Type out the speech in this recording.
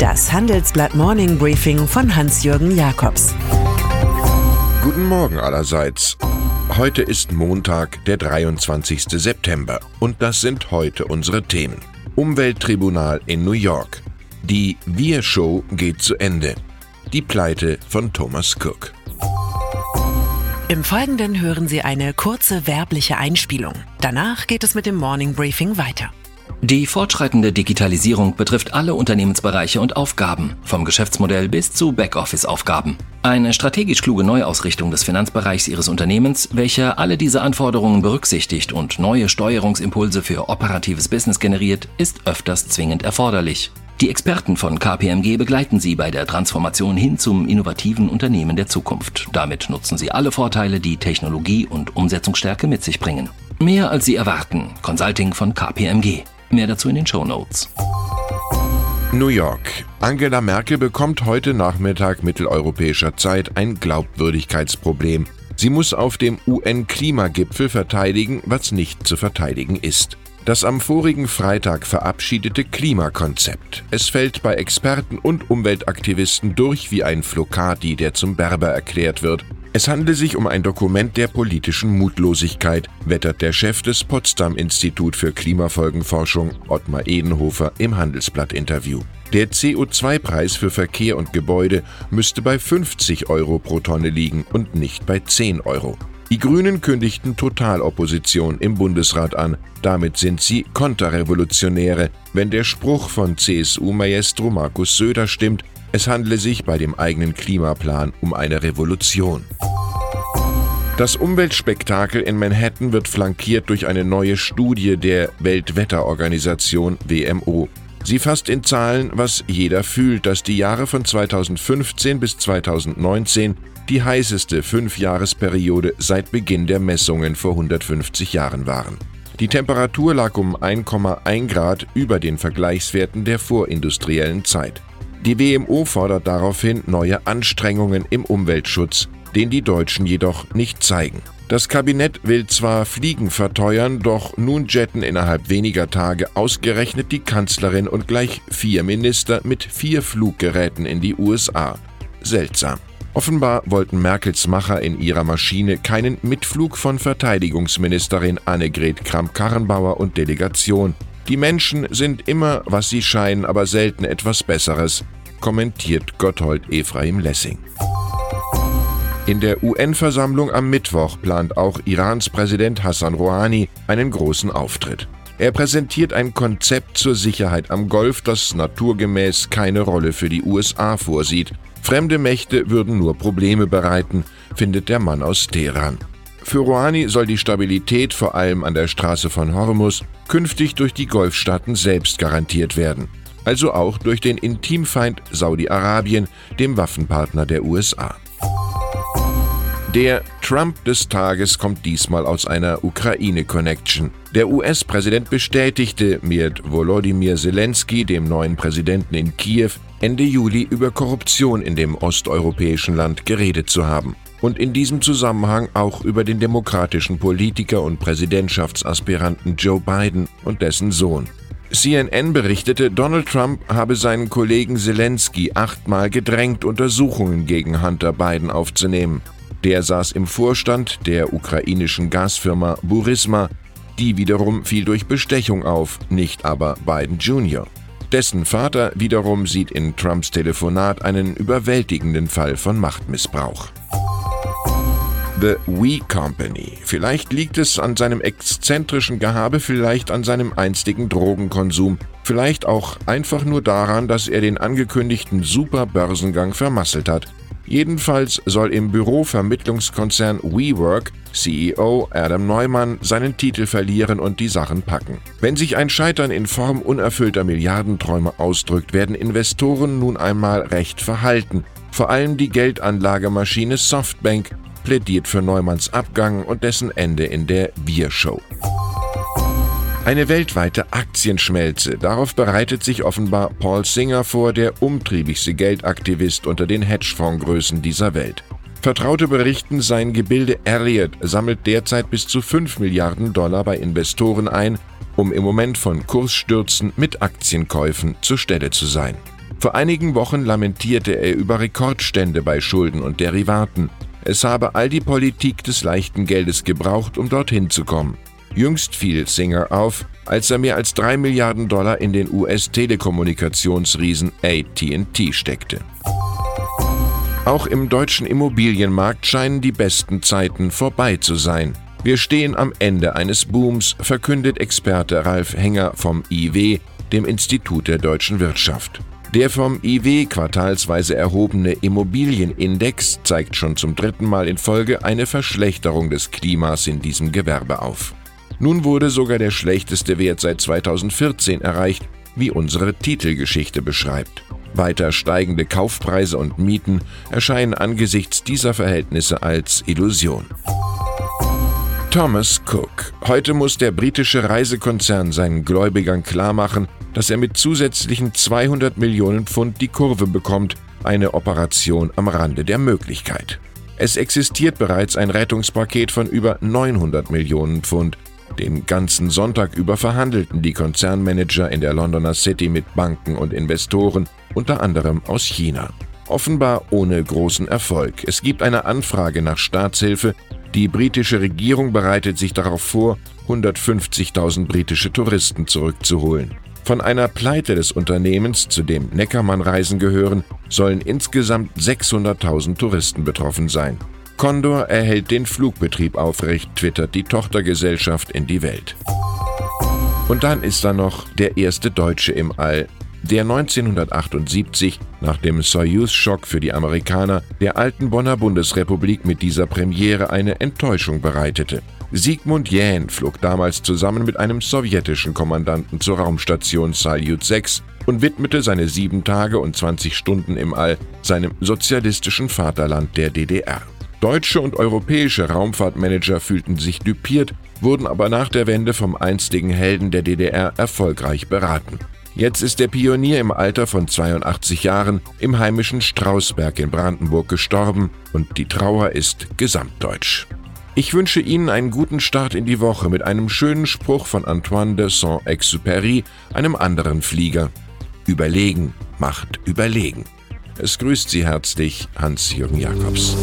Das Handelsblatt Morning Briefing von Hans-Jürgen Jakobs. Guten Morgen allerseits. Heute ist Montag, der 23. September. Und das sind heute unsere Themen. Umwelttribunal in New York. Die Wir-Show geht zu Ende. Die Pleite von Thomas Cook. Im Folgenden hören Sie eine kurze werbliche Einspielung. Danach geht es mit dem Morning Briefing weiter. Die fortschreitende Digitalisierung betrifft alle Unternehmensbereiche und Aufgaben, vom Geschäftsmodell bis zu Backoffice-Aufgaben. Eine strategisch kluge Neuausrichtung des Finanzbereichs Ihres Unternehmens, welche alle diese Anforderungen berücksichtigt und neue Steuerungsimpulse für operatives Business generiert, ist öfters zwingend erforderlich. Die Experten von KPMG begleiten Sie bei der Transformation hin zum innovativen Unternehmen der Zukunft. Damit nutzen Sie alle Vorteile, die Technologie und Umsetzungsstärke mit sich bringen. Mehr als Sie erwarten. Consulting von KPMG. Mehr dazu in den Show Notes. New York. Angela Merkel bekommt heute Nachmittag mitteleuropäischer Zeit ein Glaubwürdigkeitsproblem. Sie muss auf dem UN-Klimagipfel verteidigen, was nicht zu verteidigen ist. Das am vorigen Freitag verabschiedete Klimakonzept. Es fällt bei Experten und Umweltaktivisten durch wie ein Flocati, der zum Berber erklärt wird. Es handle sich um ein Dokument der politischen Mutlosigkeit, wettert der Chef des Potsdam Institut für Klimafolgenforschung Ottmar Edenhofer im Handelsblatt-Interview. Der CO2-Preis für Verkehr und Gebäude müsste bei 50 Euro pro Tonne liegen und nicht bei 10 Euro. Die Grünen kündigten Totalopposition im Bundesrat an. Damit sind sie Konterrevolutionäre, wenn der Spruch von CSU-Maestro Markus Söder stimmt, es handle sich bei dem eigenen Klimaplan um eine Revolution. Das Umweltspektakel in Manhattan wird flankiert durch eine neue Studie der Weltwetterorganisation WMO. Sie fasst in Zahlen, was jeder fühlt, dass die Jahre von 2015 bis 2019 die heißeste Fünfjahresperiode seit Beginn der Messungen vor 150 Jahren waren. Die Temperatur lag um 1,1 Grad über den Vergleichswerten der vorindustriellen Zeit. Die WMO fordert daraufhin neue Anstrengungen im Umweltschutz, den die Deutschen jedoch nicht zeigen. Das Kabinett will zwar Fliegen verteuern, doch nun jetten innerhalb weniger Tage ausgerechnet die Kanzlerin und gleich vier Minister mit vier Fluggeräten in die USA. Seltsam. Offenbar wollten Merkels Macher in ihrer Maschine keinen Mitflug von Verteidigungsministerin Annegret Kramp-Karrenbauer und Delegation, die Menschen sind immer, was sie scheinen, aber selten etwas Besseres, kommentiert Gotthold Ephraim Lessing. In der UN-Versammlung am Mittwoch plant auch Irans Präsident Hassan Rouhani einen großen Auftritt. Er präsentiert ein Konzept zur Sicherheit am Golf, das naturgemäß keine Rolle für die USA vorsieht. Fremde Mächte würden nur Probleme bereiten, findet der Mann aus Teheran. Für Rouhani soll die Stabilität vor allem an der Straße von Hormuz künftig durch die Golfstaaten selbst garantiert werden, also auch durch den Intimfeind Saudi-Arabien, dem Waffenpartner der USA. Der Trump des Tages kommt diesmal aus einer Ukraine-Connection. Der US-Präsident bestätigte mit Volodymyr Zelensky, dem neuen Präsidenten in Kiew, Ende Juli über Korruption in dem osteuropäischen Land geredet zu haben und in diesem Zusammenhang auch über den demokratischen Politiker und Präsidentschaftsaspiranten Joe Biden und dessen Sohn. CNN berichtete, Donald Trump habe seinen Kollegen Zelensky achtmal gedrängt, Untersuchungen gegen Hunter Biden aufzunehmen. Der saß im Vorstand der ukrainischen Gasfirma Burisma, die wiederum fiel durch Bestechung auf, nicht aber Biden Jr. Dessen Vater wiederum sieht in Trumps Telefonat einen überwältigenden Fall von Machtmissbrauch. The We Company. Vielleicht liegt es an seinem exzentrischen Gehabe, vielleicht an seinem einstigen Drogenkonsum, vielleicht auch einfach nur daran, dass er den angekündigten Superbörsengang vermasselt hat. Jedenfalls soll im Bürovermittlungskonzern WeWork CEO Adam Neumann seinen Titel verlieren und die Sachen packen. Wenn sich ein Scheitern in Form unerfüllter Milliardenträume ausdrückt, werden Investoren nun einmal recht verhalten. Vor allem die Geldanlagemaschine Softbank plädiert für Neumanns Abgang und dessen Ende in der Biershow. Eine weltweite Aktienschmelze, darauf bereitet sich offenbar Paul Singer vor, der umtriebigste Geldaktivist unter den Hedgefondsgrößen dieser Welt. Vertraute berichten, sein Gebilde Elliott sammelt derzeit bis zu 5 Milliarden Dollar bei Investoren ein, um im Moment von Kursstürzen mit Aktienkäufen zur Stelle zu sein. Vor einigen Wochen lamentierte er über Rekordstände bei Schulden und Derivaten. Es habe all die Politik des leichten Geldes gebraucht, um dorthin zu kommen. Jüngst fiel Singer auf, als er mehr als drei Milliarden Dollar in den US-Telekommunikationsriesen ATT steckte. Auch im deutschen Immobilienmarkt scheinen die besten Zeiten vorbei zu sein. Wir stehen am Ende eines Booms, verkündet Experte Ralf Henger vom IW, dem Institut der deutschen Wirtschaft. Der vom IW quartalsweise erhobene Immobilienindex zeigt schon zum dritten Mal in Folge eine Verschlechterung des Klimas in diesem Gewerbe auf. Nun wurde sogar der schlechteste Wert seit 2014 erreicht, wie unsere Titelgeschichte beschreibt. Weiter steigende Kaufpreise und Mieten erscheinen angesichts dieser Verhältnisse als Illusion. Thomas Cook. Heute muss der britische Reisekonzern seinen Gläubigern klarmachen, dass er mit zusätzlichen 200 Millionen Pfund die Kurve bekommt, eine Operation am Rande der Möglichkeit. Es existiert bereits ein Rettungspaket von über 900 Millionen Pfund. Den ganzen Sonntag über verhandelten die Konzernmanager in der Londoner City mit Banken und Investoren, unter anderem aus China. Offenbar ohne großen Erfolg. Es gibt eine Anfrage nach Staatshilfe. Die britische Regierung bereitet sich darauf vor, 150.000 britische Touristen zurückzuholen. Von einer Pleite des Unternehmens, zu dem Neckermann-Reisen gehören, sollen insgesamt 600.000 Touristen betroffen sein. Condor erhält den Flugbetrieb aufrecht, twittert die Tochtergesellschaft in die Welt. Und dann ist da noch der erste Deutsche im All, der 1978 nach dem Soyuz-Schock für die Amerikaner der alten Bonner Bundesrepublik mit dieser Premiere eine Enttäuschung bereitete. Sigmund Jähn flog damals zusammen mit einem sowjetischen Kommandanten zur Raumstation Salyut 6 und widmete seine sieben Tage und 20 Stunden im All seinem sozialistischen Vaterland der DDR. Deutsche und europäische Raumfahrtmanager fühlten sich düpiert, wurden aber nach der Wende vom einstigen Helden der DDR erfolgreich beraten. Jetzt ist der Pionier im Alter von 82 Jahren im heimischen Strausberg in Brandenburg gestorben und die Trauer ist gesamtdeutsch. Ich wünsche Ihnen einen guten Start in die Woche mit einem schönen Spruch von Antoine de Saint-Exupéry, einem anderen Flieger. Überlegen macht überlegen. Es grüßt Sie herzlich Hans-Jürgen Jakobs.